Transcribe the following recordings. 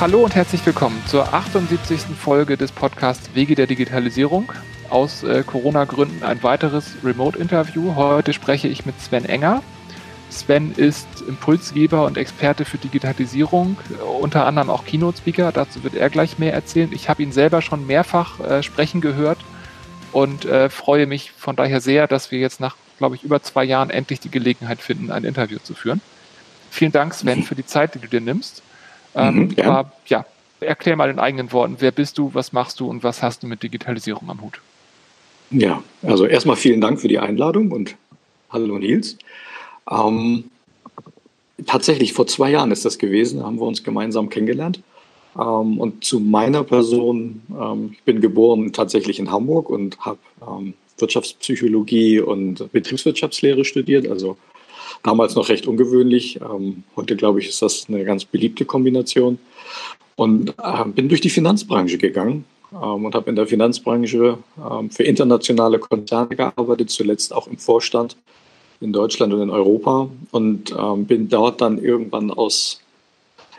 Hallo und herzlich willkommen zur 78. Folge des Podcasts Wege der Digitalisierung. Aus äh, Corona-Gründen ein weiteres Remote-Interview. Heute spreche ich mit Sven Enger. Sven ist Impulsgeber und Experte für Digitalisierung, unter anderem auch Keynote-Speaker. Dazu wird er gleich mehr erzählen. Ich habe ihn selber schon mehrfach äh, sprechen gehört und äh, freue mich von daher sehr, dass wir jetzt nach, glaube ich, über zwei Jahren endlich die Gelegenheit finden, ein Interview zu führen. Vielen Dank, Sven, für die Zeit, die du dir nimmst. Ähm, mhm, ja. Aber, ja, erklär mal in eigenen Worten, wer bist du, was machst du und was hast du mit Digitalisierung am Hut? Ja, also erstmal vielen Dank für die Einladung und hallo Nils. Ähm, tatsächlich, vor zwei Jahren ist das gewesen, haben wir uns gemeinsam kennengelernt. Ähm, und zu meiner Person, ähm, ich bin geboren tatsächlich in Hamburg und habe ähm, Wirtschaftspsychologie und Betriebswirtschaftslehre studiert, also damals noch recht ungewöhnlich. Ähm, heute, glaube ich, ist das eine ganz beliebte Kombination. Und äh, bin durch die Finanzbranche gegangen ähm, und habe in der Finanzbranche ähm, für internationale Konzerne gearbeitet, zuletzt auch im Vorstand in Deutschland und in Europa und ähm, bin dort dann irgendwann aus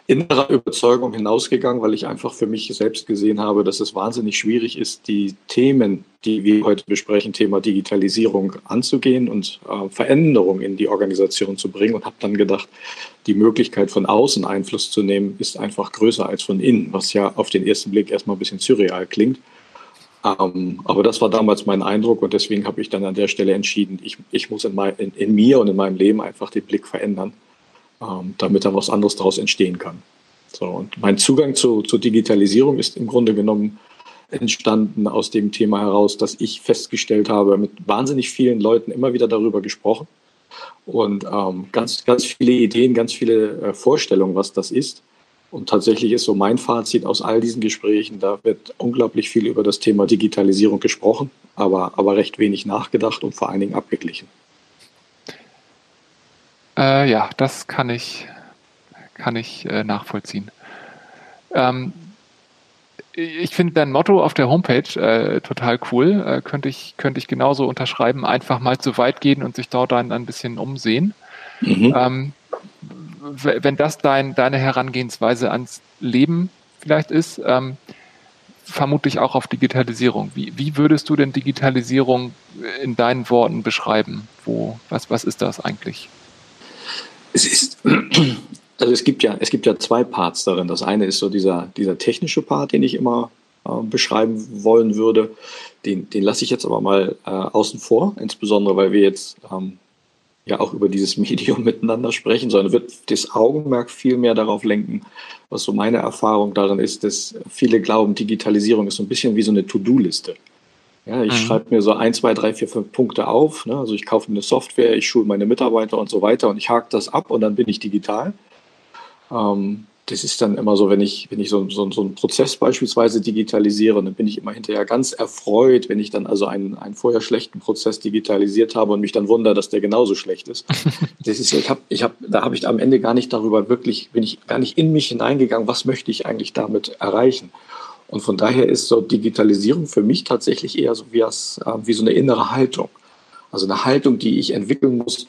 innerer Überzeugung hinausgegangen, weil ich einfach für mich selbst gesehen habe, dass es wahnsinnig schwierig ist, die Themen, die wir heute besprechen, Thema Digitalisierung anzugehen und äh, Veränderung in die Organisation zu bringen und habe dann gedacht, die Möglichkeit von außen Einfluss zu nehmen, ist einfach größer als von innen, was ja auf den ersten Blick erstmal ein bisschen surreal klingt. Ähm, aber das war damals mein Eindruck und deswegen habe ich dann an der Stelle entschieden, ich, ich muss in, mein, in, in mir und in meinem Leben einfach den Blick verändern ähm, damit da was anderes daraus entstehen kann. So, und mein Zugang zu, zur Digitalisierung ist im Grunde genommen entstanden aus dem Thema heraus, dass ich festgestellt habe, mit wahnsinnig vielen Leuten immer wieder darüber gesprochen und ähm, ganz, ganz viele Ideen, ganz viele äh, Vorstellungen, was das ist. Und tatsächlich ist so mein Fazit aus all diesen Gesprächen, da wird unglaublich viel über das Thema Digitalisierung gesprochen, aber, aber recht wenig nachgedacht und vor allen Dingen abgeglichen. Äh, ja, das kann ich, kann ich äh, nachvollziehen. Ähm, ich finde dein Motto auf der Homepage äh, total cool. Äh, könnte, ich, könnte ich genauso unterschreiben. Einfach mal zu weit gehen und sich dort dann ein bisschen umsehen. Mhm. Ähm, wenn das dein, deine Herangehensweise ans Leben vielleicht ist, ähm, vermutlich auch auf Digitalisierung. Wie, wie würdest du denn Digitalisierung in deinen Worten beschreiben? Wo, was, was ist das eigentlich? Es ist, also es gibt ja, es gibt ja zwei Parts darin. Das eine ist so dieser, dieser technische Part, den ich immer äh, beschreiben wollen würde. Den, den lasse ich jetzt aber mal äh, außen vor, insbesondere weil wir jetzt ähm, ja auch über dieses Medium miteinander sprechen, sondern wird das Augenmerk viel mehr darauf lenken, was so meine Erfahrung darin ist, dass viele glauben, Digitalisierung ist so ein bisschen wie so eine To-Do-Liste. Ja, ich mhm. schreibe mir so ein, zwei, drei, vier, fünf Punkte auf. Ne? Also ich kaufe eine Software, ich schule meine Mitarbeiter und so weiter und ich hake das ab und dann bin ich digital. Ähm, das ist dann immer so, wenn ich, wenn ich so, so, so einen Prozess beispielsweise digitalisiere, dann bin ich immer hinterher ganz erfreut, wenn ich dann also einen, einen vorher schlechten Prozess digitalisiert habe und mich dann wundere, dass der genauso schlecht ist. Das ist ich hab, ich hab, da habe ich am Ende gar nicht darüber wirklich, bin ich gar nicht in mich hineingegangen, was möchte ich eigentlich damit erreichen. Und von daher ist so Digitalisierung für mich tatsächlich eher so wie, als, äh, wie so eine innere Haltung. Also eine Haltung, die ich entwickeln muss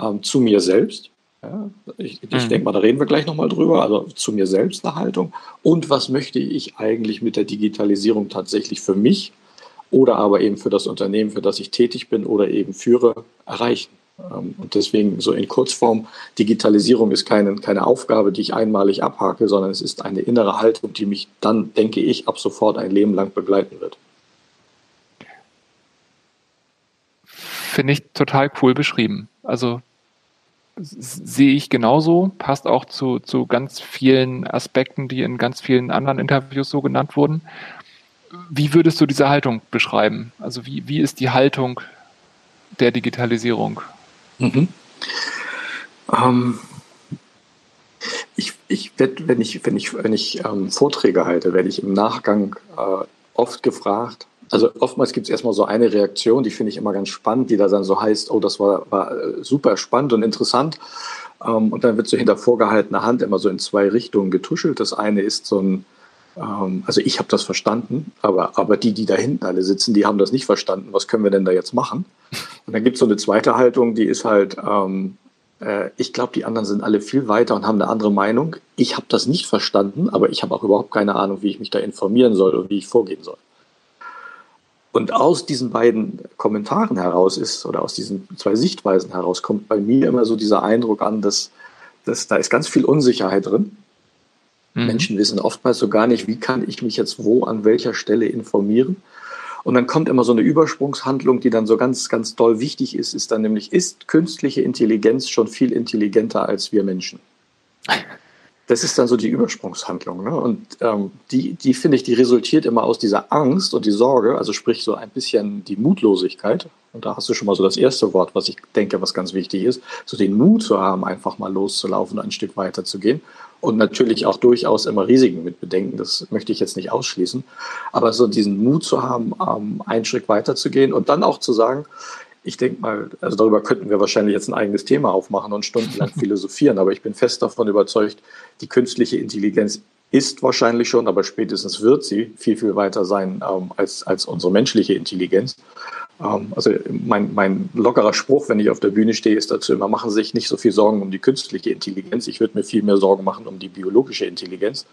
ähm, zu mir selbst. Ja, ich, ich mhm. denke mal, da reden wir gleich nochmal drüber. Also zu mir selbst eine Haltung. Und was möchte ich eigentlich mit der Digitalisierung tatsächlich für mich oder aber eben für das Unternehmen, für das ich tätig bin oder eben führe, erreichen? Ähm, und deswegen so in Kurzform, Digitalisierung ist keine, keine Aufgabe, die ich einmalig abhake, sondern es ist eine innere Haltung, die mich dann, denke ich, ab sofort ein Leben lang begleiten wird. Finde ich total cool beschrieben. Also sehe ich genauso, passt auch zu, zu ganz vielen Aspekten, die in ganz vielen anderen Interviews so genannt wurden. Wie würdest du diese Haltung beschreiben? Also wie, wie ist die Haltung der Digitalisierung? Mhm. Ähm, ich, ich werde, wenn ich, wenn ich, wenn ich ähm, Vorträge halte, werde ich im Nachgang äh, oft gefragt. Also oftmals gibt es erstmal so eine Reaktion, die finde ich immer ganz spannend, die da dann so heißt, oh, das war, war äh, super spannend und interessant. Ähm, und dann wird so hinter vorgehaltener Hand immer so in zwei Richtungen getuschelt. Das eine ist so ein, ähm, also ich habe das verstanden, aber, aber die, die da hinten alle sitzen, die haben das nicht verstanden. Was können wir denn da jetzt machen? Und dann gibt es so eine zweite Haltung, die ist halt, ähm, äh, ich glaube, die anderen sind alle viel weiter und haben eine andere Meinung. Ich habe das nicht verstanden, aber ich habe auch überhaupt keine Ahnung, wie ich mich da informieren soll und wie ich vorgehen soll. Und aus diesen beiden Kommentaren heraus ist, oder aus diesen zwei Sichtweisen heraus, kommt bei mir immer so dieser Eindruck an, dass, dass da ist ganz viel Unsicherheit drin. Mhm. Menschen wissen oftmals so gar nicht, wie kann ich mich jetzt wo an welcher Stelle informieren. Und dann kommt immer so eine Übersprungshandlung, die dann so ganz, ganz doll wichtig ist, ist dann nämlich, ist künstliche Intelligenz schon viel intelligenter als wir Menschen? Das ist dann so die Übersprungshandlung. Ne? Und ähm, die, die finde ich, die resultiert immer aus dieser Angst und die Sorge, also sprich so ein bisschen die Mutlosigkeit. Und da hast du schon mal so das erste Wort, was ich denke, was ganz wichtig ist, so den Mut zu haben, einfach mal loszulaufen, ein Stück weiter zu gehen. Und natürlich auch durchaus immer Risiken mit bedenken, das möchte ich jetzt nicht ausschließen. Aber so diesen Mut zu haben, ähm, einen Schritt weiter zu gehen und dann auch zu sagen, ich denke mal, also darüber könnten wir wahrscheinlich jetzt ein eigenes Thema aufmachen und stundenlang philosophieren, aber ich bin fest davon überzeugt, die künstliche Intelligenz ist wahrscheinlich schon, aber spätestens wird sie viel, viel weiter sein ähm, als, als unsere menschliche Intelligenz. Ähm, also mein, mein lockerer Spruch, wenn ich auf der Bühne stehe, ist dazu immer, machen Sie sich nicht so viel Sorgen um die künstliche Intelligenz. Ich würde mir viel mehr Sorgen machen um die biologische Intelligenz.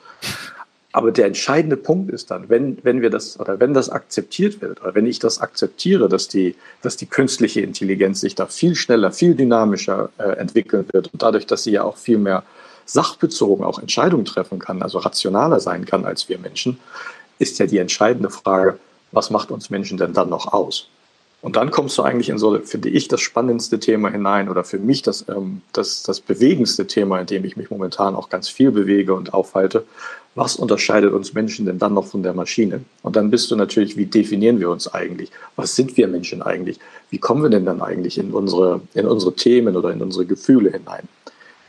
Aber der entscheidende Punkt ist dann, wenn, wenn wir das oder wenn das akzeptiert wird oder wenn ich das akzeptiere, dass die, dass die künstliche Intelligenz sich da viel schneller, viel dynamischer äh, entwickeln wird und dadurch, dass sie ja auch viel mehr sachbezogen auch Entscheidungen treffen kann, also rationaler sein kann als wir Menschen, ist ja die entscheidende Frage, was macht uns Menschen denn dann noch aus? Und dann kommst du eigentlich in so, finde ich, das spannendste Thema hinein oder für mich das, ähm, das, das bewegendste Thema, in dem ich mich momentan auch ganz viel bewege und aufhalte. Was unterscheidet uns Menschen denn dann noch von der Maschine? Und dann bist du natürlich, wie definieren wir uns eigentlich? Was sind wir Menschen eigentlich? Wie kommen wir denn dann eigentlich in unsere, in unsere Themen oder in unsere Gefühle hinein?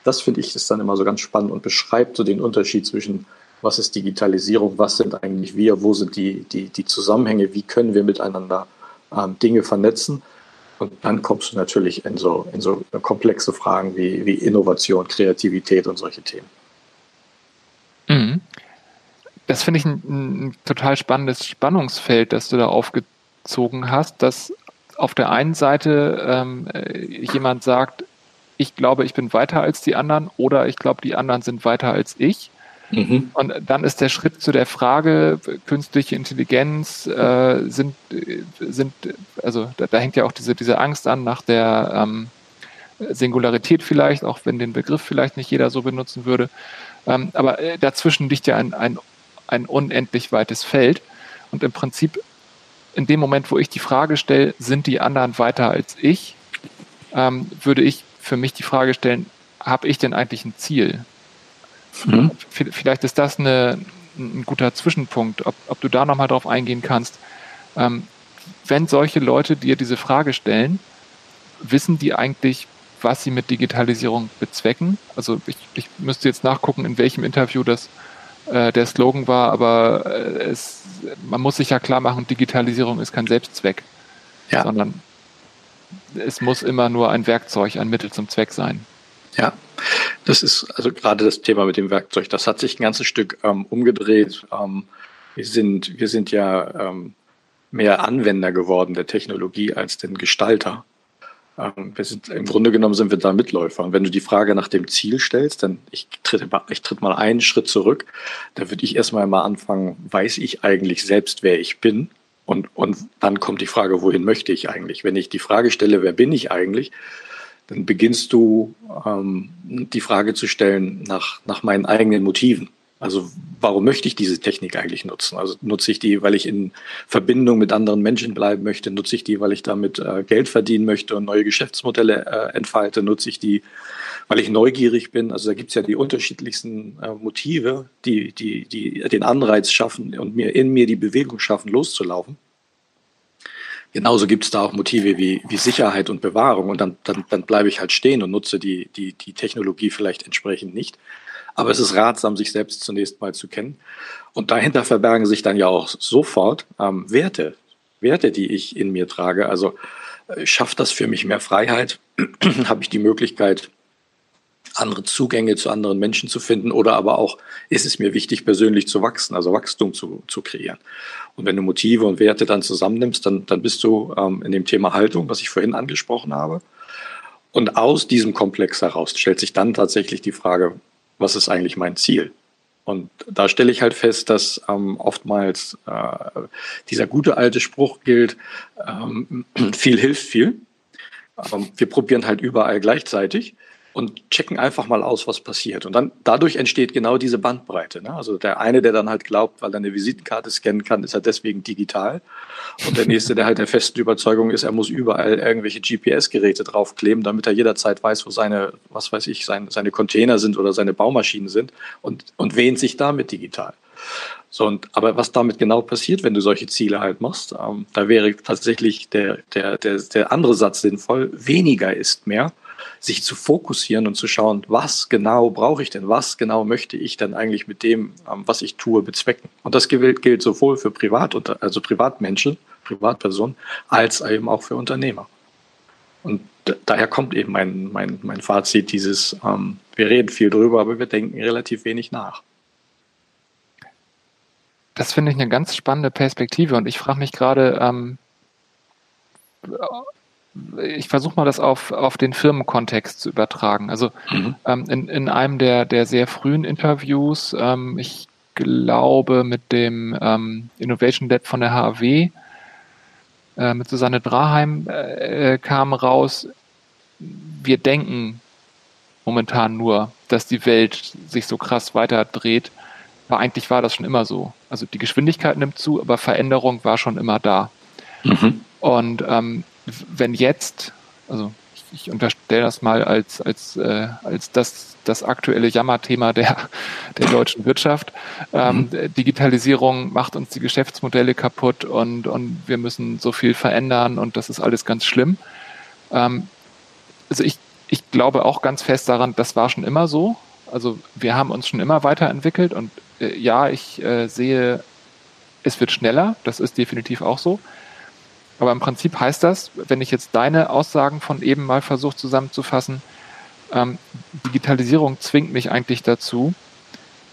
Das finde ich ist dann immer so ganz spannend und beschreibt so den Unterschied zwischen was ist Digitalisierung, was sind eigentlich wir, wo sind die, die, die Zusammenhänge, wie können wir miteinander ähm, Dinge vernetzen. Und dann kommst du natürlich in so, in so komplexe Fragen wie, wie Innovation, Kreativität und solche Themen. Das finde ich ein, ein, total spannendes Spannungsfeld, das du da aufgezogen hast, dass auf der einen Seite ähm, jemand sagt, ich glaube, ich bin weiter als die anderen oder ich glaube, die anderen sind weiter als ich. Mhm. Und dann ist der Schritt zu der Frage, künstliche Intelligenz äh, sind, sind, also da, da, hängt ja auch diese, diese Angst an nach der ähm, Singularität vielleicht, auch wenn den Begriff vielleicht nicht jeder so benutzen würde. Ähm, aber äh, dazwischen liegt ja ein, ein, ein unendlich weites Feld. Und im Prinzip, in dem Moment, wo ich die Frage stelle, sind die anderen weiter als ich, ähm, würde ich für mich die Frage stellen, habe ich denn eigentlich ein Ziel? Mhm. Vielleicht ist das eine, ein guter Zwischenpunkt, ob, ob du da nochmal drauf eingehen kannst. Ähm, wenn solche Leute dir diese Frage stellen, wissen die eigentlich, was sie mit Digitalisierung bezwecken? Also ich, ich müsste jetzt nachgucken, in welchem Interview das äh, der Slogan war, aber äh, es, man muss sich ja klar machen, Digitalisierung ist kein Selbstzweck, ja. sondern es muss immer nur ein Werkzeug, ein Mittel zum Zweck sein. Ja, das ist also gerade das Thema mit dem Werkzeug. Das hat sich ein ganzes Stück ähm, umgedreht. Ähm, wir sind, wir sind ja ähm, mehr Anwender geworden der Technologie als den Gestalter. Ähm, sind, Im Grunde genommen sind wir da Mitläufer. Und wenn du die Frage nach dem Ziel stellst, dann ich tritt, ich tritt mal einen Schritt zurück, da würde ich erstmal mal anfangen, weiß ich eigentlich selbst, wer ich bin? Und, und dann kommt die Frage, wohin möchte ich eigentlich? Wenn ich die Frage stelle, wer bin ich eigentlich, dann beginnst du ähm, die Frage zu stellen nach, nach meinen eigenen Motiven. Also warum möchte ich diese Technik eigentlich nutzen? Also nutze ich die, weil ich in Verbindung mit anderen Menschen bleiben möchte? Nutze ich die, weil ich damit äh, Geld verdienen möchte und neue Geschäftsmodelle äh, entfalte? Nutze ich die, weil ich neugierig bin? Also da gibt's ja die unterschiedlichsten äh, Motive, die, die, die den Anreiz schaffen und mir in mir die Bewegung schaffen, loszulaufen. Genauso gibt es da auch Motive wie, wie Sicherheit und Bewahrung und dann, dann, dann bleibe ich halt stehen und nutze die, die, die Technologie vielleicht entsprechend nicht. Aber es ist ratsam, sich selbst zunächst mal zu kennen. Und dahinter verbergen sich dann ja auch sofort ähm, Werte, Werte, die ich in mir trage. Also äh, schafft das für mich mehr Freiheit? Habe ich die Möglichkeit, andere Zugänge zu anderen Menschen zu finden oder aber auch ist es mir wichtig, persönlich zu wachsen, also Wachstum zu, zu kreieren. Und wenn du Motive und Werte dann zusammennimmst, dann, dann bist du ähm, in dem Thema Haltung, was ich vorhin angesprochen habe. Und aus diesem Komplex heraus stellt sich dann tatsächlich die Frage, was ist eigentlich mein Ziel? Und da stelle ich halt fest, dass ähm, oftmals äh, dieser gute alte Spruch gilt, ähm, viel hilft viel. Ähm, wir probieren halt überall gleichzeitig und checken einfach mal aus, was passiert. Und dann dadurch entsteht genau diese Bandbreite. Ne? Also der eine, der dann halt glaubt, weil er eine Visitenkarte scannen kann, ist er deswegen digital. Und der nächste, der halt der festen Überzeugung ist, er muss überall irgendwelche GPS-Geräte draufkleben, damit er jederzeit weiß, wo seine, was weiß ich, seine, seine Container sind oder seine Baumaschinen sind und, und wähnt sich damit digital. So, und, aber was damit genau passiert, wenn du solche Ziele halt machst, ähm, da wäre tatsächlich der, der, der, der andere Satz sinnvoll, weniger ist mehr sich zu fokussieren und zu schauen, was genau brauche ich denn, was genau möchte ich denn eigentlich mit dem, ähm, was ich tue, bezwecken. Und das gilt, sowohl für Privat, also Privatmenschen, Privatpersonen, als eben auch für Unternehmer. Und daher kommt eben mein, mein, mein Fazit dieses, ähm, wir reden viel drüber, aber wir denken relativ wenig nach. Das finde ich eine ganz spannende Perspektive und ich frage mich gerade, ähm, ich versuche mal das auf, auf den Firmenkontext zu übertragen. Also mhm. ähm, in, in einem der, der sehr frühen Interviews, ähm, ich glaube mit dem ähm, Innovation Lab von der HAW, äh, mit Susanne Draheim äh, kam raus, wir denken momentan nur, dass die Welt sich so krass weiter dreht, aber eigentlich war das schon immer so. Also die Geschwindigkeit nimmt zu, aber Veränderung war schon immer da. Mhm. Und ähm, wenn jetzt, also ich, ich unterstelle das mal als, als, äh, als das, das aktuelle Jammerthema der, der deutschen Wirtschaft. Ähm, mhm. Digitalisierung macht uns die Geschäftsmodelle kaputt und, und wir müssen so viel verändern und das ist alles ganz schlimm. Ähm, also ich, ich glaube auch ganz fest daran, das war schon immer so. Also wir haben uns schon immer weiterentwickelt und äh, ja, ich äh, sehe, es wird schneller, das ist definitiv auch so. Aber im Prinzip heißt das, wenn ich jetzt deine Aussagen von eben mal versuche zusammenzufassen, ähm, Digitalisierung zwingt mich eigentlich dazu,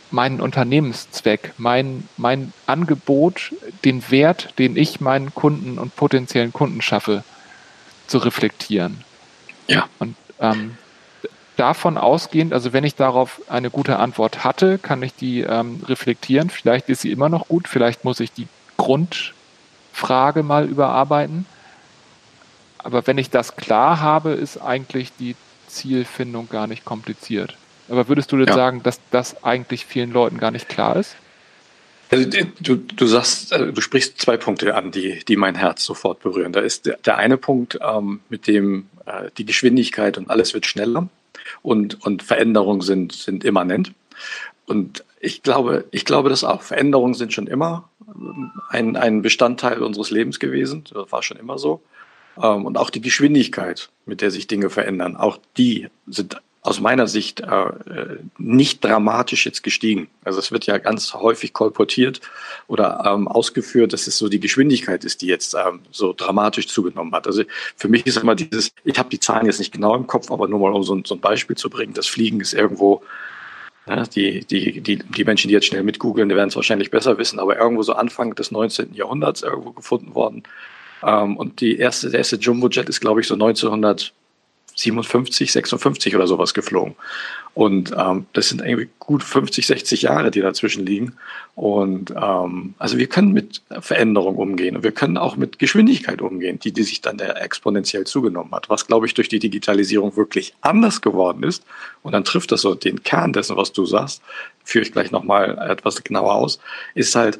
meinen Unternehmenszweck, mein, mein Angebot, den Wert, den ich meinen Kunden und potenziellen Kunden schaffe, zu reflektieren. Ja. Und ähm, davon ausgehend, also wenn ich darauf eine gute Antwort hatte, kann ich die ähm, reflektieren. Vielleicht ist sie immer noch gut, vielleicht muss ich die Grund, Frage mal überarbeiten. Aber wenn ich das klar habe, ist eigentlich die Zielfindung gar nicht kompliziert. Aber würdest du denn ja. sagen, dass das eigentlich vielen Leuten gar nicht klar ist? Also, du, du sagst, äh, du sprichst zwei Punkte an, die, die mein Herz sofort berühren. Da ist der, der eine Punkt, ähm, mit dem äh, die Geschwindigkeit und alles wird schneller und, und Veränderungen sind, sind immanent. Und ich glaube, ich glaube das auch. Veränderungen sind schon immer ein, ein Bestandteil unseres Lebens gewesen. Das war schon immer so. Ähm, und auch die Geschwindigkeit, mit der sich Dinge verändern, auch die sind aus meiner Sicht äh, nicht dramatisch jetzt gestiegen. Also es wird ja ganz häufig kolportiert oder ähm, ausgeführt, dass es so die Geschwindigkeit ist, die jetzt ähm, so dramatisch zugenommen hat. Also für mich ist immer dieses, ich habe die Zahlen jetzt nicht genau im Kopf, aber nur mal um so ein Beispiel zu bringen, das Fliegen ist irgendwo ja, die, die, die, die Menschen, die jetzt schnell mitgoogeln, die werden es wahrscheinlich besser wissen, aber irgendwo so Anfang des 19. Jahrhunderts irgendwo gefunden worden. Ähm, und die erste, der erste Jumbo-Jet ist, glaube ich, so 1900 57, 56 oder sowas geflogen. Und ähm, das sind irgendwie gut 50, 60 Jahre, die dazwischen liegen. Und ähm, also wir können mit Veränderung umgehen und wir können auch mit Geschwindigkeit umgehen, die, die sich dann exponentiell zugenommen hat. Was, glaube ich, durch die Digitalisierung wirklich anders geworden ist. Und dann trifft das so den Kern dessen, was du sagst, führe ich gleich nochmal etwas genauer aus, ist halt,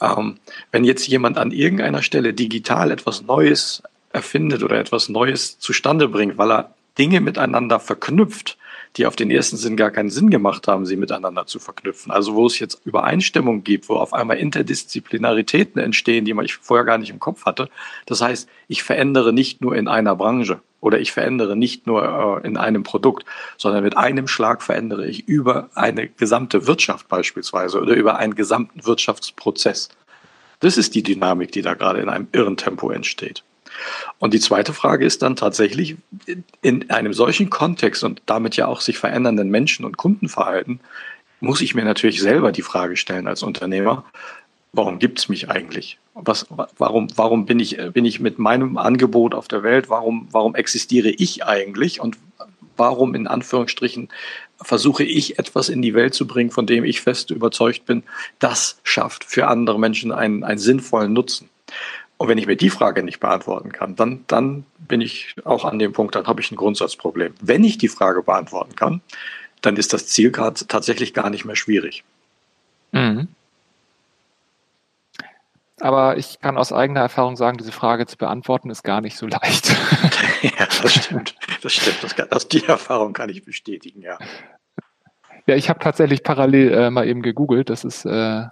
ähm, wenn jetzt jemand an irgendeiner Stelle digital etwas Neues erfindet oder etwas Neues zustande bringt, weil er Dinge miteinander verknüpft, die auf den ersten Sinn gar keinen Sinn gemacht haben, sie miteinander zu verknüpfen. Also wo es jetzt Übereinstimmung gibt, wo auf einmal Interdisziplinaritäten entstehen, die man ich vorher gar nicht im Kopf hatte. Das heißt, ich verändere nicht nur in einer Branche oder ich verändere nicht nur äh, in einem Produkt, sondern mit einem Schlag verändere ich über eine gesamte Wirtschaft beispielsweise oder über einen gesamten Wirtschaftsprozess. Das ist die Dynamik, die da gerade in einem irren Tempo entsteht. Und die zweite Frage ist dann tatsächlich, in einem solchen Kontext und damit ja auch sich verändernden Menschen und Kundenverhalten, muss ich mir natürlich selber die Frage stellen als Unternehmer, warum gibt es mich eigentlich? Was, warum, warum bin ich, bin ich mit meinem Angebot auf der Welt? Warum, warum existiere ich eigentlich? Und warum in Anführungsstrichen versuche ich etwas in die Welt zu bringen, von dem ich fest überzeugt bin, das schafft für andere Menschen einen, einen sinnvollen Nutzen. Und wenn ich mir die Frage nicht beantworten kann, dann, dann bin ich auch an dem Punkt, dann habe ich ein Grundsatzproblem. Wenn ich die Frage beantworten kann, dann ist das Ziel grad tatsächlich gar nicht mehr schwierig. Mhm. Aber ich kann aus eigener Erfahrung sagen, diese Frage zu beantworten ist gar nicht so leicht. ja, das stimmt. Das stimmt. Das kann, das, die Erfahrung kann ich bestätigen, ja. Ja, ich habe tatsächlich parallel äh, mal eben gegoogelt. Das ist äh,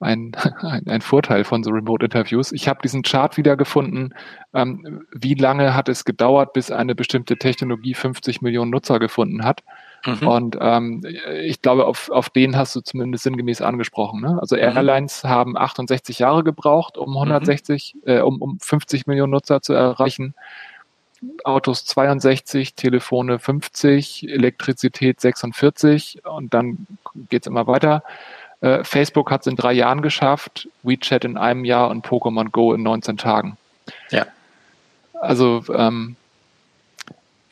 ein, ein, ein Vorteil von so Remote-Interviews. Ich habe diesen Chart wiedergefunden. Ähm, wie lange hat es gedauert, bis eine bestimmte Technologie 50 Millionen Nutzer gefunden hat? Mhm. Und ähm, ich glaube, auf, auf den hast du zumindest sinngemäß angesprochen. Ne? Also mhm. Airlines haben 68 Jahre gebraucht, um 160, mhm. äh, um, um 50 Millionen Nutzer zu erreichen. Autos 62, Telefone 50, Elektrizität 46 und dann geht's immer weiter. Äh, Facebook hat es in drei Jahren geschafft, WeChat in einem Jahr und Pokémon Go in 19 Tagen. Ja. Also ähm,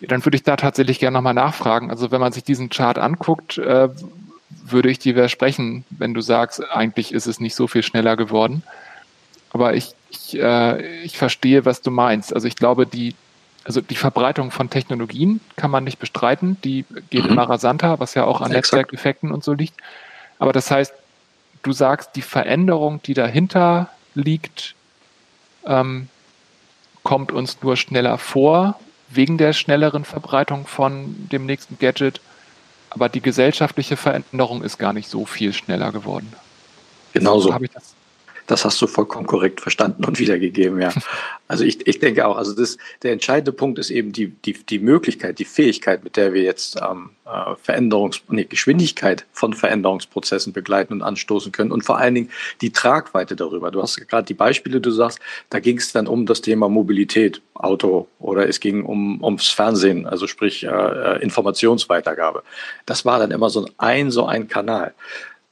dann würde ich da tatsächlich gerne nochmal nachfragen. Also wenn man sich diesen Chart anguckt, äh, würde ich dir widersprechen, wenn du sagst, eigentlich ist es nicht so viel schneller geworden. Aber ich, ich, äh, ich verstehe, was du meinst. Also ich glaube, die, also die Verbreitung von Technologien kann man nicht bestreiten. Die geht mhm. immer rasanter, was ja auch an Exakt. Netzwerkeffekten und so liegt. Aber das heißt, du sagst, die Veränderung, die dahinter liegt, ähm, kommt uns nur schneller vor wegen der schnelleren Verbreitung von dem nächsten Gadget. Aber die gesellschaftliche Veränderung ist gar nicht so viel schneller geworden. Genauso. So habe ich das das hast du vollkommen korrekt verstanden und wiedergegeben, ja. Also ich, ich denke auch, also das, der entscheidende Punkt ist eben die, die, die Möglichkeit, die Fähigkeit, mit der wir jetzt ähm, äh, Veränderungs-, nee, Geschwindigkeit von Veränderungsprozessen begleiten und anstoßen können und vor allen Dingen die Tragweite darüber. Du hast gerade die Beispiele, du sagst, da ging es dann um das Thema Mobilität, Auto oder es ging um, ums Fernsehen, also sprich äh, äh Informationsweitergabe. Das war dann immer so ein, so ein Kanal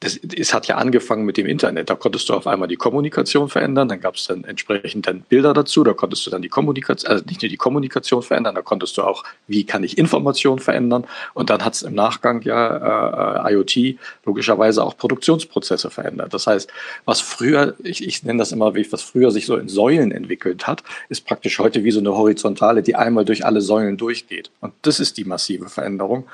das, es hat ja angefangen mit dem Internet. Da konntest du auf einmal die Kommunikation verändern, dann gab es dann entsprechend dann Bilder dazu, da konntest du dann die Kommunikation, also nicht nur die Kommunikation verändern, da konntest du auch, wie kann ich Information verändern und dann hat es im Nachgang ja äh, IoT logischerweise auch Produktionsprozesse verändert. Das heißt, was früher, ich, ich nenne das immer, wie was früher sich so in Säulen entwickelt hat, ist praktisch heute wie so eine Horizontale, die einmal durch alle Säulen durchgeht. Und das ist die massive Veränderung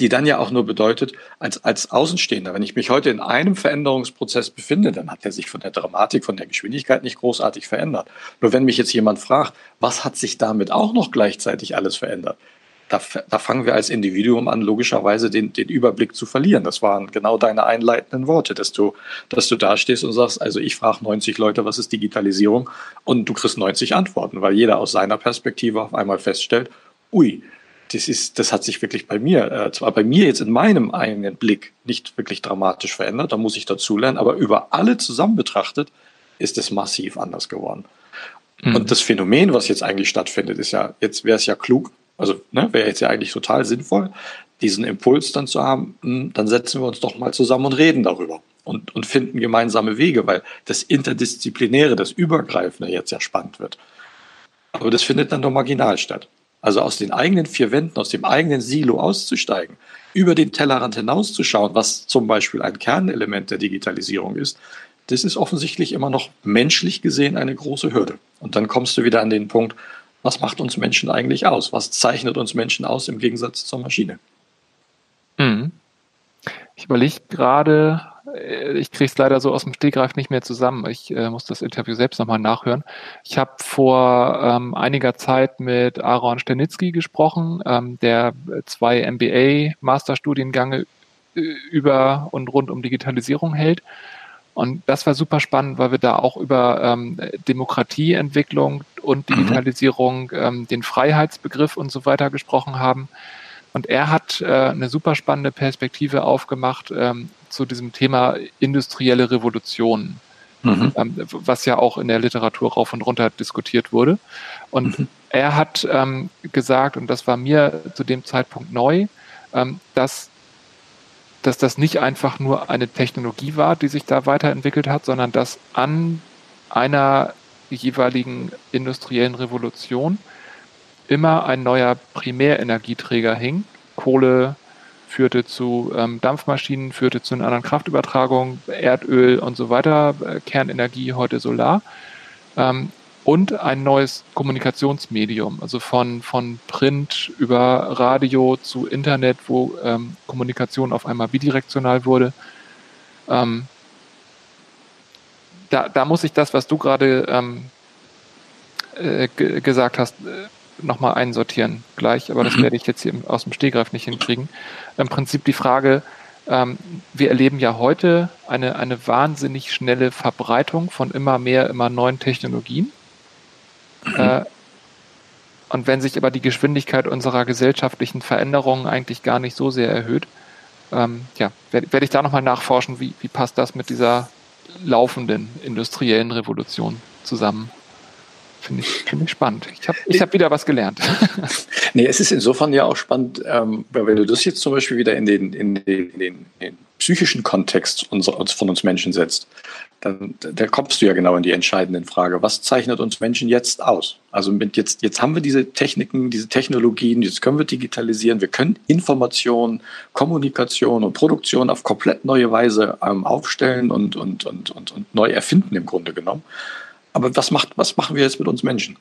die dann ja auch nur bedeutet, als, als Außenstehender, wenn ich mich heute in einem Veränderungsprozess befinde, dann hat er sich von der Dramatik, von der Geschwindigkeit nicht großartig verändert. Nur wenn mich jetzt jemand fragt, was hat sich damit auch noch gleichzeitig alles verändert? Da, da fangen wir als Individuum an, logischerweise den, den Überblick zu verlieren. Das waren genau deine einleitenden Worte, dass du, dass du da stehst und sagst, also ich frage 90 Leute, was ist Digitalisierung? Und du kriegst 90 Antworten, weil jeder aus seiner Perspektive auf einmal feststellt, ui, das ist, das hat sich wirklich bei mir, äh, zwar bei mir jetzt in meinem eigenen Blick nicht wirklich dramatisch verändert, da muss ich dazulernen, aber über alle zusammen betrachtet ist es massiv anders geworden. Mhm. Und das Phänomen, was jetzt eigentlich stattfindet, ist ja, jetzt wäre es ja klug, also ne, wäre jetzt ja eigentlich total sinnvoll, diesen Impuls dann zu haben, mh, hm, dann setzen wir uns doch mal zusammen und reden darüber und, und finden gemeinsame Wege, weil das Interdisziplinäre, das Übergreifende jetzt ja spannend wird. Aber das findet dann doch marginal statt. Also aus den eigenen vier Wänden, aus dem eigenen Silo auszusteigen, über den Tellerrand hinauszuschauen, was zum Beispiel ein Kernelement der Digitalisierung ist, das ist offensichtlich immer noch menschlich gesehen eine große Hürde. Und dann kommst du wieder an den Punkt, was macht uns Menschen eigentlich aus? Was zeichnet uns Menschen aus im Gegensatz zur Maschine? Mhm. Ich überlege gerade, ich kriege es leider so aus dem Stegreif nicht mehr zusammen. Ich äh, muss das Interview selbst nochmal nachhören. Ich habe vor ähm, einiger Zeit mit Aaron Sternitzky gesprochen, ähm, der zwei MBA-Masterstudiengänge äh, über und rund um Digitalisierung hält. Und das war super spannend, weil wir da auch über ähm, Demokratieentwicklung und mhm. Digitalisierung, ähm, den Freiheitsbegriff und so weiter gesprochen haben. Und er hat äh, eine super spannende Perspektive aufgemacht ähm, zu diesem Thema industrielle Revolution, mhm. ähm, was ja auch in der Literatur rauf und runter diskutiert wurde. Und mhm. er hat ähm, gesagt, und das war mir zu dem Zeitpunkt neu, ähm, dass dass das nicht einfach nur eine Technologie war, die sich da weiterentwickelt hat, sondern dass an einer jeweiligen industriellen Revolution immer ein neuer Primärenergieträger hing. Kohle führte zu ähm, Dampfmaschinen, führte zu einer anderen Kraftübertragung, Erdöl und so weiter, äh, Kernenergie, heute Solar. Ähm, und ein neues Kommunikationsmedium, also von, von Print über Radio zu Internet, wo ähm, Kommunikation auf einmal bidirektional wurde. Ähm, da, da muss ich das, was du gerade ähm, äh, gesagt hast, äh, nochmal einsortieren gleich, aber das mhm. werde ich jetzt hier aus dem Stehgreif nicht hinkriegen. Im Prinzip die Frage, ähm, wir erleben ja heute eine, eine wahnsinnig schnelle Verbreitung von immer mehr, immer neuen Technologien. Mhm. Äh, und wenn sich aber die Geschwindigkeit unserer gesellschaftlichen Veränderungen eigentlich gar nicht so sehr erhöht, ähm, ja, werde werd ich da nochmal nachforschen, wie, wie passt das mit dieser laufenden industriellen Revolution zusammen? Finde ich, find ich spannend. Ich habe ich hab wieder was gelernt. nee, es ist insofern ja auch spannend, ähm, wenn du das jetzt zum Beispiel wieder in den, in den, in den, in den psychischen Kontext unser, von uns Menschen setzt, dann da kommst du ja genau in die entscheidenden Frage, was zeichnet uns Menschen jetzt aus? Also mit jetzt, jetzt haben wir diese Techniken, diese Technologien, jetzt können wir digitalisieren, wir können Information, Kommunikation und Produktion auf komplett neue Weise ähm, aufstellen und, und, und, und, und neu erfinden im Grunde genommen. Aber was, macht, was machen wir jetzt mit uns Menschen?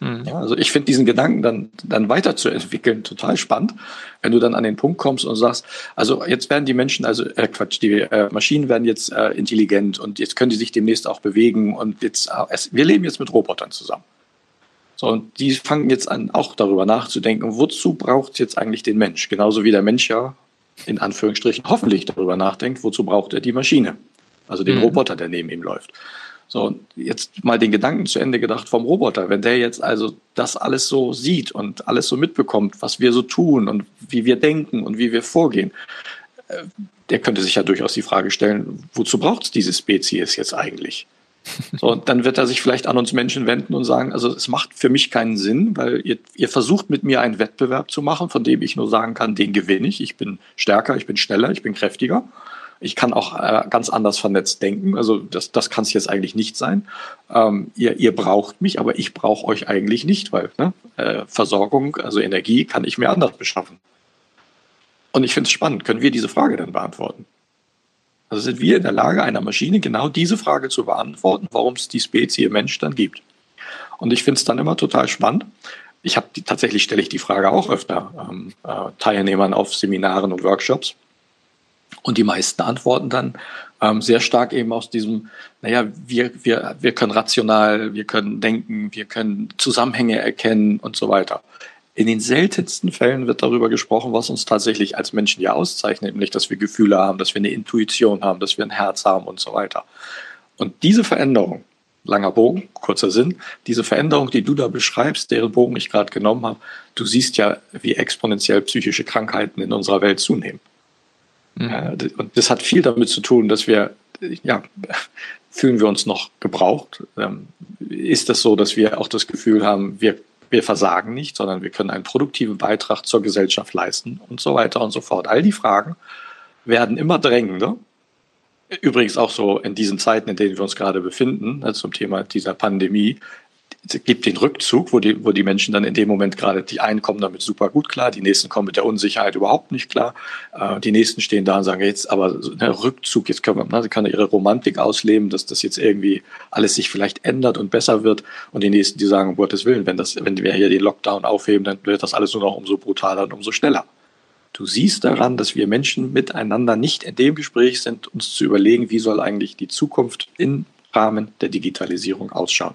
Mhm. Ja, also ich finde diesen Gedanken dann, dann weiterzuentwickeln total spannend, wenn du dann an den Punkt kommst und sagst, also jetzt werden die Menschen, also äh, Quatsch, die äh, Maschinen werden jetzt äh, intelligent und jetzt können die sich demnächst auch bewegen und jetzt, äh, es, wir leben jetzt mit Robotern zusammen. So, und die fangen jetzt an, auch darüber nachzudenken, wozu braucht es jetzt eigentlich den Mensch? Genauso wie der Mensch ja in Anführungsstrichen hoffentlich darüber nachdenkt, wozu braucht er die Maschine? Also den mhm. Roboter, der neben ihm läuft. So, jetzt mal den Gedanken zu Ende gedacht vom Roboter. Wenn der jetzt also das alles so sieht und alles so mitbekommt, was wir so tun und wie wir denken und wie wir vorgehen, äh, der könnte sich ja durchaus die Frage stellen, wozu braucht es diese Spezies jetzt eigentlich? So, und dann wird er sich vielleicht an uns Menschen wenden und sagen, also es macht für mich keinen Sinn, weil ihr, ihr versucht mit mir einen Wettbewerb zu machen, von dem ich nur sagen kann, den gewinne ich. Ich bin stärker, ich bin schneller, ich bin kräftiger. Ich kann auch äh, ganz anders vernetzt denken. Also das, das kann es jetzt eigentlich nicht sein. Ähm, ihr, ihr braucht mich, aber ich brauche euch eigentlich nicht, weil ne, äh, Versorgung, also Energie, kann ich mir anders beschaffen. Und ich finde es spannend. Können wir diese Frage dann beantworten? Also sind wir in der Lage, einer Maschine genau diese Frage zu beantworten, warum es die Spezie Mensch dann gibt? Und ich finde es dann immer total spannend. Ich habe tatsächlich stelle ich die Frage auch öfter ähm, äh, Teilnehmern auf Seminaren und Workshops. Und die meisten antworten dann ähm, sehr stark eben aus diesem, naja, wir, wir, wir können rational, wir können denken, wir können Zusammenhänge erkennen und so weiter. In den seltensten Fällen wird darüber gesprochen, was uns tatsächlich als Menschen ja auszeichnet, nämlich dass wir Gefühle haben, dass wir eine Intuition haben, dass wir ein Herz haben und so weiter. Und diese Veränderung, langer Bogen, kurzer Sinn, diese Veränderung, die du da beschreibst, deren Bogen ich gerade genommen habe, du siehst ja, wie exponentiell psychische Krankheiten in unserer Welt zunehmen. Mhm. Und das hat viel damit zu tun, dass wir, ja, fühlen wir uns noch gebraucht? Ähm, ist das so, dass wir auch das Gefühl haben, wir, wir versagen nicht, sondern wir können einen produktiven Beitrag zur Gesellschaft leisten und so weiter und so fort? All die Fragen werden immer drängender. Übrigens auch so in diesen Zeiten, in denen wir uns gerade befinden, ne, zum Thema dieser Pandemie, gibt den Rückzug, wo die, wo die Menschen dann in dem Moment gerade, die einen kommen damit super gut klar, die nächsten kommen mit der Unsicherheit überhaupt nicht klar. Äh, die nächsten stehen da und sagen, jetzt aber ne, Rückzug, jetzt können wir, ne, kann ihre Romantik ausleben, dass das jetzt irgendwie alles sich vielleicht ändert und besser wird. Und die nächsten, die sagen, um Gottes Willen, wenn das, wenn wir hier den Lockdown aufheben, dann wird das alles nur noch umso brutaler und umso schneller. Du siehst daran, dass wir Menschen miteinander nicht in dem Gespräch sind, uns zu überlegen, wie soll eigentlich die Zukunft im Rahmen der Digitalisierung ausschauen.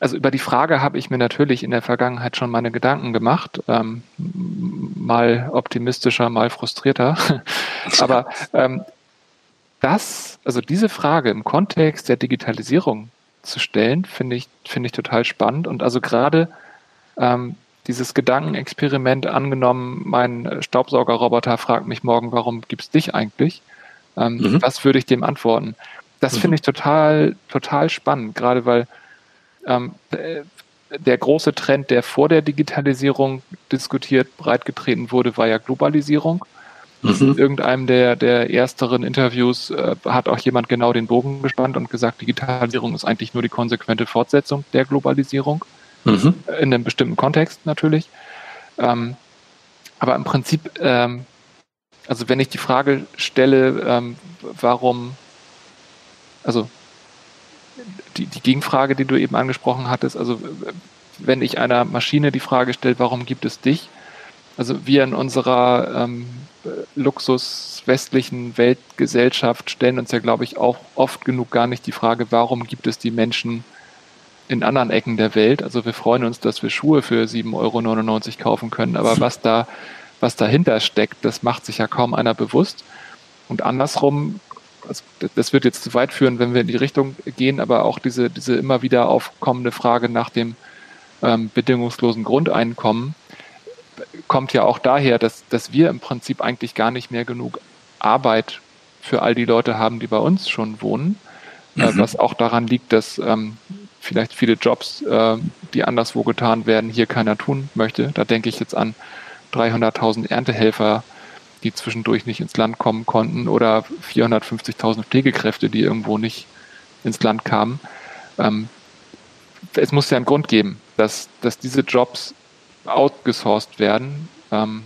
Also über die Frage habe ich mir natürlich in der Vergangenheit schon meine Gedanken gemacht, ähm, mal optimistischer, mal frustrierter. Aber ähm, das, also diese Frage im Kontext der Digitalisierung zu stellen, finde ich, finde ich total spannend. Und also gerade ähm, dieses Gedankenexperiment angenommen, mein Staubsaugerroboter fragt mich morgen, warum gibt es dich eigentlich? Ähm, mhm. Was würde ich dem antworten? Das mhm. finde ich total, total spannend, gerade weil ähm, der große Trend, der vor der Digitalisierung diskutiert, breitgetreten wurde, war ja Globalisierung. Mhm. In irgendeinem der, der ersteren Interviews äh, hat auch jemand genau den Bogen gespannt und gesagt, Digitalisierung ist eigentlich nur die konsequente Fortsetzung der Globalisierung. Mhm. In einem bestimmten Kontext natürlich. Ähm, aber im Prinzip, ähm, also wenn ich die Frage stelle, ähm, warum, also die, die Gegenfrage, die du eben angesprochen hattest, also wenn ich einer Maschine die Frage stelle, warum gibt es dich? Also wir in unserer ähm, Luxus westlichen Weltgesellschaft stellen uns ja, glaube ich, auch oft genug gar nicht die Frage, warum gibt es die Menschen in anderen Ecken der Welt. Also wir freuen uns, dass wir Schuhe für 7,99 Euro kaufen können, aber was da, was dahinter steckt, das macht sich ja kaum einer bewusst. Und andersrum, also das wird jetzt zu weit führen, wenn wir in die Richtung gehen, aber auch diese, diese immer wieder aufkommende Frage nach dem ähm, bedingungslosen Grundeinkommen kommt ja auch daher, dass, dass wir im Prinzip eigentlich gar nicht mehr genug Arbeit für all die Leute haben, die bei uns schon wohnen. Äh, mhm. was auch daran liegt, dass ähm, vielleicht viele Jobs, äh, die anderswo getan werden, hier keiner tun möchte. Da denke ich jetzt an 300.000 Erntehelfer, die zwischendurch nicht ins Land kommen konnten oder 450.000 Pflegekräfte, die irgendwo nicht ins Land kamen. Ähm, es muss ja einen Grund geben, dass, dass diese Jobs outgesourced werden. Ähm,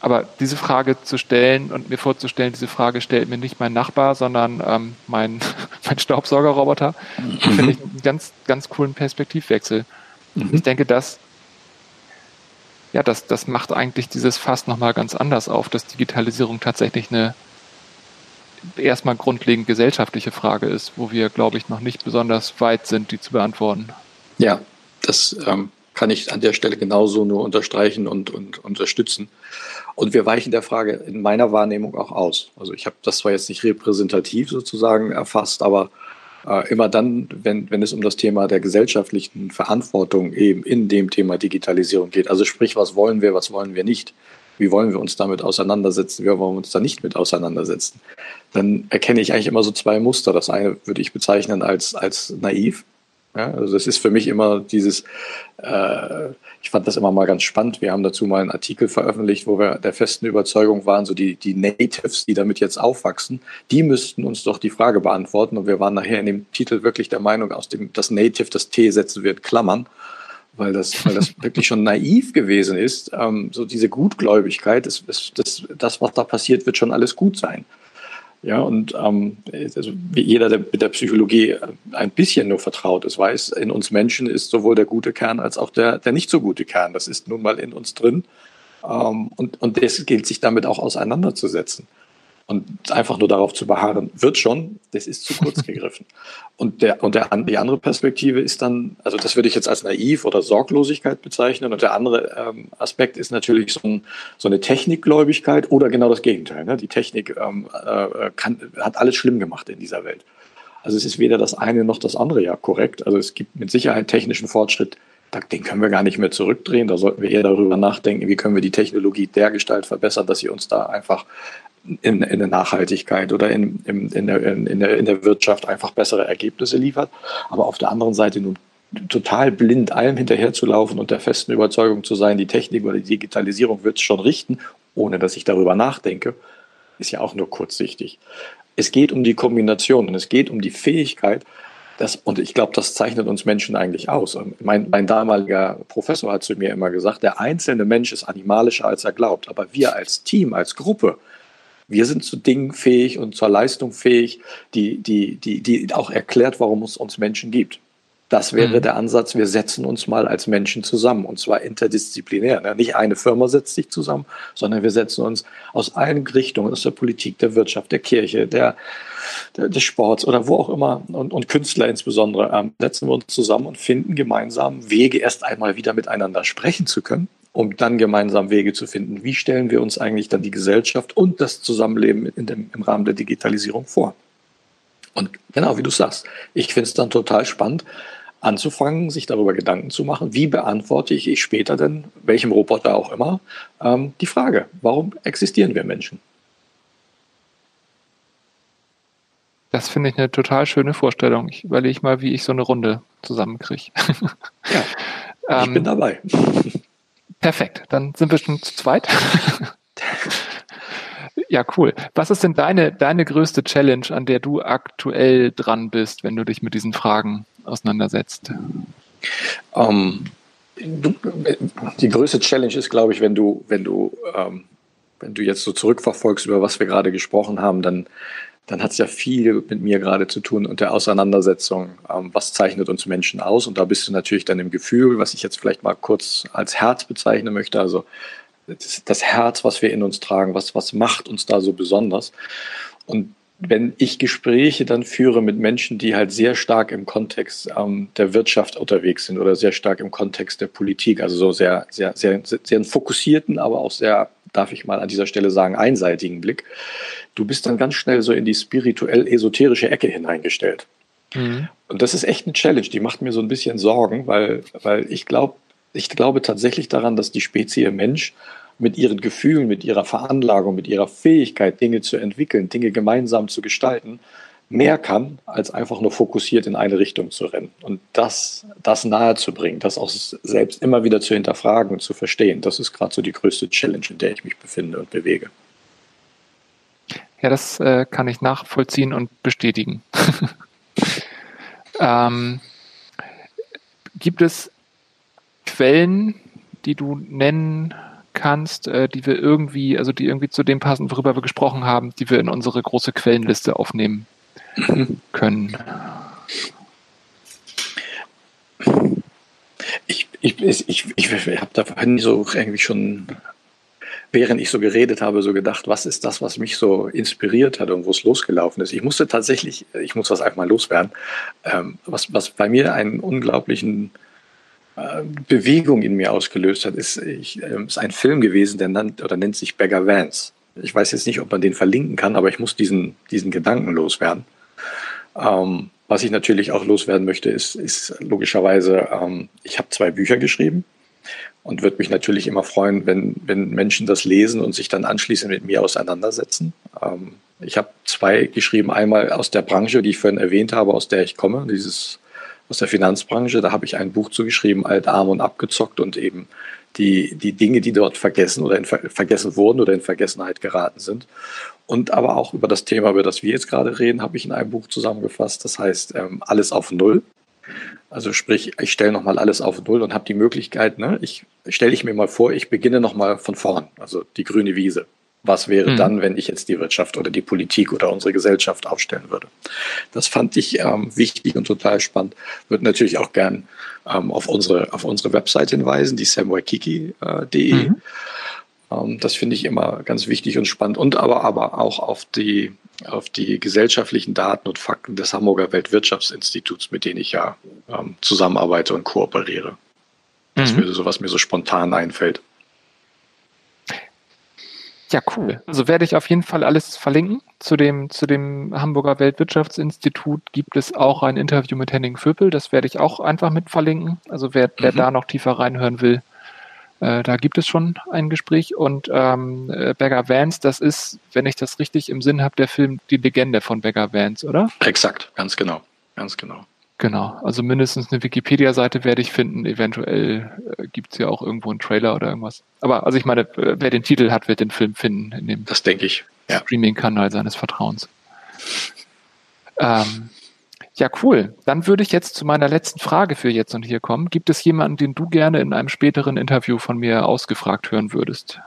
aber diese Frage zu stellen und mir vorzustellen, diese Frage stellt mir nicht mein Nachbar, sondern ähm, mein, mein Staubsaugerroboter, mhm. finde ich einen ganz, ganz coolen Perspektivwechsel. Mhm. Ich denke, das, ja, das, das macht eigentlich dieses Fass nochmal ganz anders auf, dass Digitalisierung tatsächlich eine erstmal grundlegend gesellschaftliche Frage ist, wo wir, glaube ich, noch nicht besonders weit sind, die zu beantworten. Ja, das ähm, kann ich an der Stelle genauso nur unterstreichen und, und unterstützen. Und wir weichen der Frage in meiner Wahrnehmung auch aus. Also ich habe das zwar jetzt nicht repräsentativ sozusagen erfasst, aber immer dann, wenn, wenn es um das Thema der gesellschaftlichen Verantwortung eben in dem Thema Digitalisierung geht, also sprich, was wollen wir, was wollen wir nicht, wie wollen wir uns damit auseinandersetzen, wie wollen wir uns da nicht mit auseinandersetzen, dann erkenne ich eigentlich immer so zwei Muster. Das eine würde ich bezeichnen als, als naiv, ja, also das ist für mich immer dieses, äh, ich fand das immer mal ganz spannend. Wir haben dazu mal einen Artikel veröffentlicht, wo wir der festen Überzeugung waren, so die, die Natives, die damit jetzt aufwachsen, die müssten uns doch die Frage beantworten. Und wir waren nachher in dem Titel wirklich der Meinung, aus dem das Native, das T setzen wir in Klammern, weil das, weil das wirklich schon naiv gewesen ist. Ähm, so diese Gutgläubigkeit, das, das, das, was da passiert, wird schon alles gut sein. Ja, und ähm, also jeder, der mit der Psychologie ein bisschen nur vertraut ist, weiß, in uns Menschen ist sowohl der gute Kern als auch der, der nicht so gute Kern. Das ist nun mal in uns drin. Ähm, und, und das gilt sich damit auch auseinanderzusetzen. Und einfach nur darauf zu beharren, wird schon, das ist zu kurz gegriffen. Und, der, und der, die andere Perspektive ist dann, also das würde ich jetzt als naiv oder Sorglosigkeit bezeichnen. Und der andere ähm, Aspekt ist natürlich so, ein, so eine Technikgläubigkeit oder genau das Gegenteil. Ne? Die Technik ähm, äh, kann, hat alles schlimm gemacht in dieser Welt. Also es ist weder das eine noch das andere ja korrekt. Also es gibt mit Sicherheit technischen Fortschritt, den können wir gar nicht mehr zurückdrehen. Da sollten wir eher darüber nachdenken, wie können wir die Technologie dergestalt verbessern, dass sie uns da einfach in, in der Nachhaltigkeit oder in, in, in, der, in, der, in der Wirtschaft einfach bessere Ergebnisse liefert. Aber auf der anderen Seite nun total blind allem hinterherzulaufen und der festen Überzeugung zu sein, die Technik oder die Digitalisierung wird es schon richten, ohne dass ich darüber nachdenke, ist ja auch nur kurzsichtig. Es geht um die Kombination und es geht um die Fähigkeit, das, und ich glaube, das zeichnet uns Menschen eigentlich aus. Mein, mein damaliger Professor hat zu mir immer gesagt, der einzelne Mensch ist animalischer, als er glaubt. Aber wir als Team, als Gruppe, wir sind zu Dingen fähig und zur Leistung fähig, die, die, die, die auch erklärt, warum es uns Menschen gibt. Das wäre mhm. der Ansatz, wir setzen uns mal als Menschen zusammen und zwar interdisziplinär. Ne? Nicht eine Firma setzt sich zusammen, sondern wir setzen uns aus allen Richtungen, aus der Politik, der Wirtschaft, der Kirche, der, der des Sports oder wo auch immer und, und Künstler insbesondere, ähm, setzen wir uns zusammen und finden gemeinsam Wege, erst einmal wieder miteinander sprechen zu können um dann gemeinsam Wege zu finden. Wie stellen wir uns eigentlich dann die Gesellschaft und das Zusammenleben in dem, im Rahmen der Digitalisierung vor? Und genau wie du sagst, ich finde es dann total spannend, anzufangen, sich darüber Gedanken zu machen, wie beantworte ich später denn, welchem Roboter auch immer, ähm, die Frage, warum existieren wir Menschen? Das finde ich eine total schöne Vorstellung. Ich überlege mal, wie ich so eine Runde zusammenkriege. Ja, ich ähm, bin dabei. Perfekt, dann sind wir schon zu zweit. ja, cool. Was ist denn deine, deine größte Challenge, an der du aktuell dran bist, wenn du dich mit diesen Fragen auseinandersetzt? Um, ähm, die größte Challenge ist, glaube ich, wenn du, wenn du, ähm, wenn du jetzt so zurückverfolgst, über was wir gerade gesprochen haben, dann dann hat es ja viel mit mir gerade zu tun und der Auseinandersetzung, ähm, was zeichnet uns Menschen aus. Und da bist du natürlich dann im Gefühl, was ich jetzt vielleicht mal kurz als Herz bezeichnen möchte. Also das, das Herz, was wir in uns tragen, was, was macht uns da so besonders. Und wenn ich Gespräche dann führe mit Menschen, die halt sehr stark im Kontext ähm, der Wirtschaft unterwegs sind oder sehr stark im Kontext der Politik, also so sehr, sehr, sehr, sehr, sehr fokussierten, aber auch sehr, darf ich mal an dieser Stelle sagen, einseitigen Blick, du bist dann ganz schnell so in die spirituell-esoterische Ecke hineingestellt. Mhm. Und das ist echt eine Challenge, die macht mir so ein bisschen Sorgen, weil, weil ich glaube, ich glaube tatsächlich daran, dass die Spezie Mensch mit ihren Gefühlen, mit ihrer Veranlagung, mit ihrer Fähigkeit, Dinge zu entwickeln, Dinge gemeinsam zu gestalten, mehr kann, als einfach nur fokussiert in eine Richtung zu rennen. Und das, das nahe zu bringen, das auch selbst immer wieder zu hinterfragen und zu verstehen, das ist gerade so die größte Challenge, in der ich mich befinde und bewege. Ja, das äh, kann ich nachvollziehen und bestätigen. ähm, gibt es Quellen, die du nennen kannst, äh, die wir irgendwie, also die irgendwie zu dem passen, worüber wir gesprochen haben, die wir in unsere große Quellenliste aufnehmen können? Ich, ich, ich, ich, ich habe da vorhin so irgendwie schon während ich so geredet habe, so gedacht, was ist das, was mich so inspiriert hat und wo es losgelaufen ist. Ich musste tatsächlich, ich muss das einfach mal loswerden, ähm, was, was bei mir einen unglaublichen Bewegung in mir ausgelöst hat, ist, ich, äh, ist ein Film gewesen, der nannt, oder nennt sich Beggar Vance. Ich weiß jetzt nicht, ob man den verlinken kann, aber ich muss diesen, diesen Gedanken loswerden. Ähm, was ich natürlich auch loswerden möchte, ist, ist logischerweise, ähm, ich habe zwei Bücher geschrieben und würde mich natürlich immer freuen, wenn, wenn Menschen das lesen und sich dann anschließend mit mir auseinandersetzen. Ähm, ich habe zwei geschrieben, einmal aus der Branche, die ich vorhin erwähnt habe, aus der ich komme, dieses aus der Finanzbranche. Da habe ich ein Buch zugeschrieben, Alt, Arm und Abgezockt und eben die, die Dinge, die dort vergessen oder in, vergessen wurden oder in Vergessenheit geraten sind. Und aber auch über das Thema, über das wir jetzt gerade reden, habe ich in einem Buch zusammengefasst. Das heißt, ähm, alles auf Null. Also sprich, ich stelle nochmal alles auf Null und habe die Möglichkeit, ne, ich stelle ich mir mal vor, ich beginne nochmal von vorn, also die grüne Wiese. Was wäre mhm. dann, wenn ich jetzt die Wirtschaft oder die Politik oder unsere Gesellschaft aufstellen würde? Das fand ich ähm, wichtig und total spannend. Würde natürlich auch gern ähm, auf, unsere, auf unsere Website hinweisen, die samwaikiki.de. Äh, mhm. ähm, das finde ich immer ganz wichtig und spannend. Und aber, aber auch auf die, auf die gesellschaftlichen Daten und Fakten des Hamburger Weltwirtschaftsinstituts, mit denen ich ja ähm, zusammenarbeite und kooperiere. Das mhm. wäre so, was mir so spontan einfällt. Ja, cool. Also werde ich auf jeden Fall alles verlinken. Zu dem, zu dem Hamburger Weltwirtschaftsinstitut gibt es auch ein Interview mit Henning Vöpel. Das werde ich auch einfach mit verlinken. Also wer, wer mhm. da noch tiefer reinhören will, äh, da gibt es schon ein Gespräch. Und ähm, äh, Beggar Vance, das ist, wenn ich das richtig im Sinn habe, der Film Die Legende von Beggar Vance, oder? Exakt, ganz genau. Ganz genau. Genau, also mindestens eine Wikipedia-Seite werde ich finden. Eventuell äh, gibt es ja auch irgendwo einen Trailer oder irgendwas. Aber also ich meine, wer den Titel hat, wird den Film finden in dem das denke ich. Ja. Streaming-Kanal seines Vertrauens. Ähm, ja, cool. Dann würde ich jetzt zu meiner letzten Frage für jetzt und hier kommen. Gibt es jemanden, den du gerne in einem späteren Interview von mir ausgefragt hören würdest?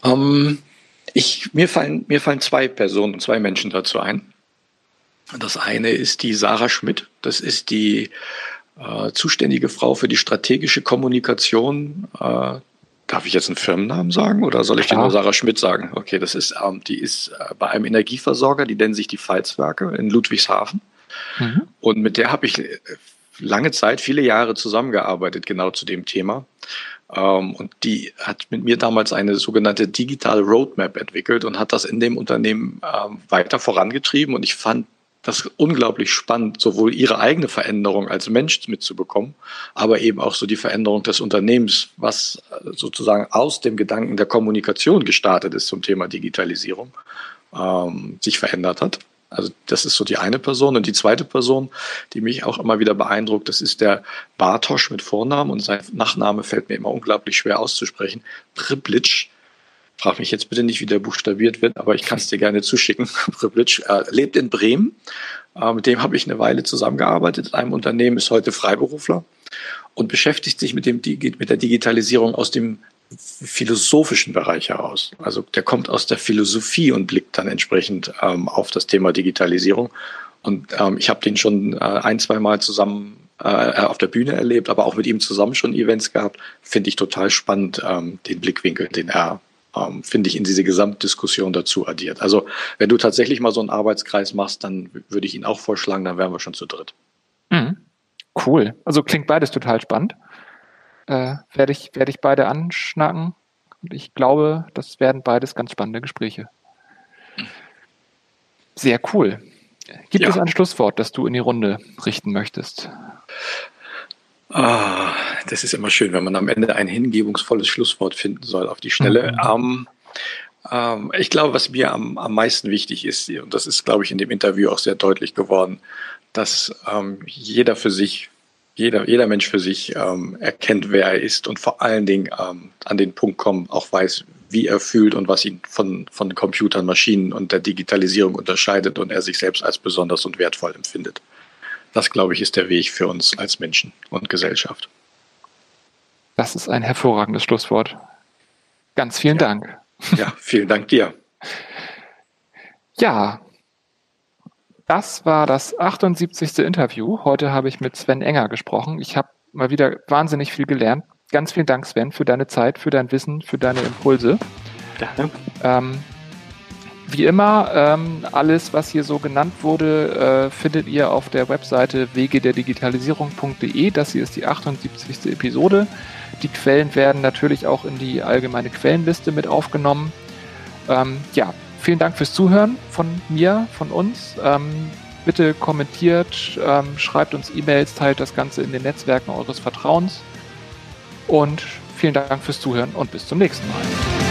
Um, ähm, ich, mir, fallen, mir fallen zwei Personen, zwei Menschen dazu ein. Das eine ist die Sarah Schmidt. Das ist die äh, zuständige Frau für die strategische Kommunikation. Äh, darf ich jetzt einen Firmennamen sagen oder soll ich dir nur Sarah Schmidt sagen? Okay, das ist, ähm, die ist äh, bei einem Energieversorger, die nennen sich die Pfalzwerke in Ludwigshafen. Mhm. Und mit der habe ich äh, lange Zeit, viele Jahre zusammengearbeitet, genau zu dem Thema. Ähm, und die hat mit mir damals eine sogenannte digitale Roadmap entwickelt und hat das in dem Unternehmen ähm, weiter vorangetrieben. Und ich fand das unglaublich spannend, sowohl ihre eigene Veränderung als Mensch mitzubekommen, aber eben auch so die Veränderung des Unternehmens, was sozusagen aus dem Gedanken der Kommunikation gestartet ist zum Thema Digitalisierung, ähm, sich verändert hat. Also das ist so die eine Person. Und die zweite Person, die mich auch immer wieder beeindruckt, das ist der Bartosch mit Vornamen und sein Nachname fällt mir immer unglaublich schwer auszusprechen. Priblic. Frag mich jetzt bitte nicht, wie der buchstabiert wird, aber ich kann es dir gerne zuschicken. Priblic äh, lebt in Bremen. Äh, mit dem habe ich eine Weile zusammengearbeitet in einem Unternehmen, ist heute Freiberufler und beschäftigt sich mit, dem, mit der Digitalisierung aus dem philosophischen Bereich heraus. Also der kommt aus der Philosophie und blickt dann entsprechend ähm, auf das Thema Digitalisierung. Und ähm, ich habe den schon äh, ein, zwei Mal zusammen äh, auf der Bühne erlebt, aber auch mit ihm zusammen schon Events gehabt. Finde ich total spannend, ähm, den Blickwinkel, den er, ähm, finde ich, in diese Gesamtdiskussion dazu addiert. Also wenn du tatsächlich mal so einen Arbeitskreis machst, dann würde ich ihn auch vorschlagen, dann wären wir schon zu dritt. Mhm. Cool. Also klingt beides total spannend äh, werde ich, werde ich beide anschnacken. Und ich glaube, das werden beides ganz spannende Gespräche. Sehr cool. Gibt ja. es ein Schlusswort, das du in die Runde richten möchtest? Ah, das ist immer schön, wenn man am Ende ein hingebungsvolles Schlusswort finden soll auf die Stelle. Mhm. Ähm, ähm, ich glaube, was mir am, am meisten wichtig ist, und das ist, glaube ich, in dem Interview auch sehr deutlich geworden, dass ähm, jeder für sich jeder, jeder Mensch für sich ähm, erkennt, wer er ist und vor allen Dingen ähm, an den Punkt kommt, auch weiß, wie er fühlt und was ihn von, von Computern, Maschinen und der Digitalisierung unterscheidet und er sich selbst als besonders und wertvoll empfindet. Das, glaube ich, ist der Weg für uns als Menschen und Gesellschaft. Das ist ein hervorragendes Schlusswort. Ganz vielen ja. Dank. Ja, vielen Dank dir. Ja, das war das 78. Interview. Heute habe ich mit Sven Enger gesprochen. Ich habe mal wieder wahnsinnig viel gelernt. Ganz vielen Dank, Sven, für deine Zeit, für dein Wissen, für deine Impulse. Ähm, wie immer, ähm, alles, was hier so genannt wurde, äh, findet ihr auf der Webseite wegederdigitalisierung.de. Das hier ist die 78. Episode. Die Quellen werden natürlich auch in die allgemeine Quellenliste mit aufgenommen. Ähm, ja, vielen Dank fürs Zuhören von mir, von uns. Ähm, bitte kommentiert, ähm, schreibt uns E-Mails, teilt das Ganze in den Netzwerken eures Vertrauens. Und vielen Dank fürs Zuhören und bis zum nächsten Mal.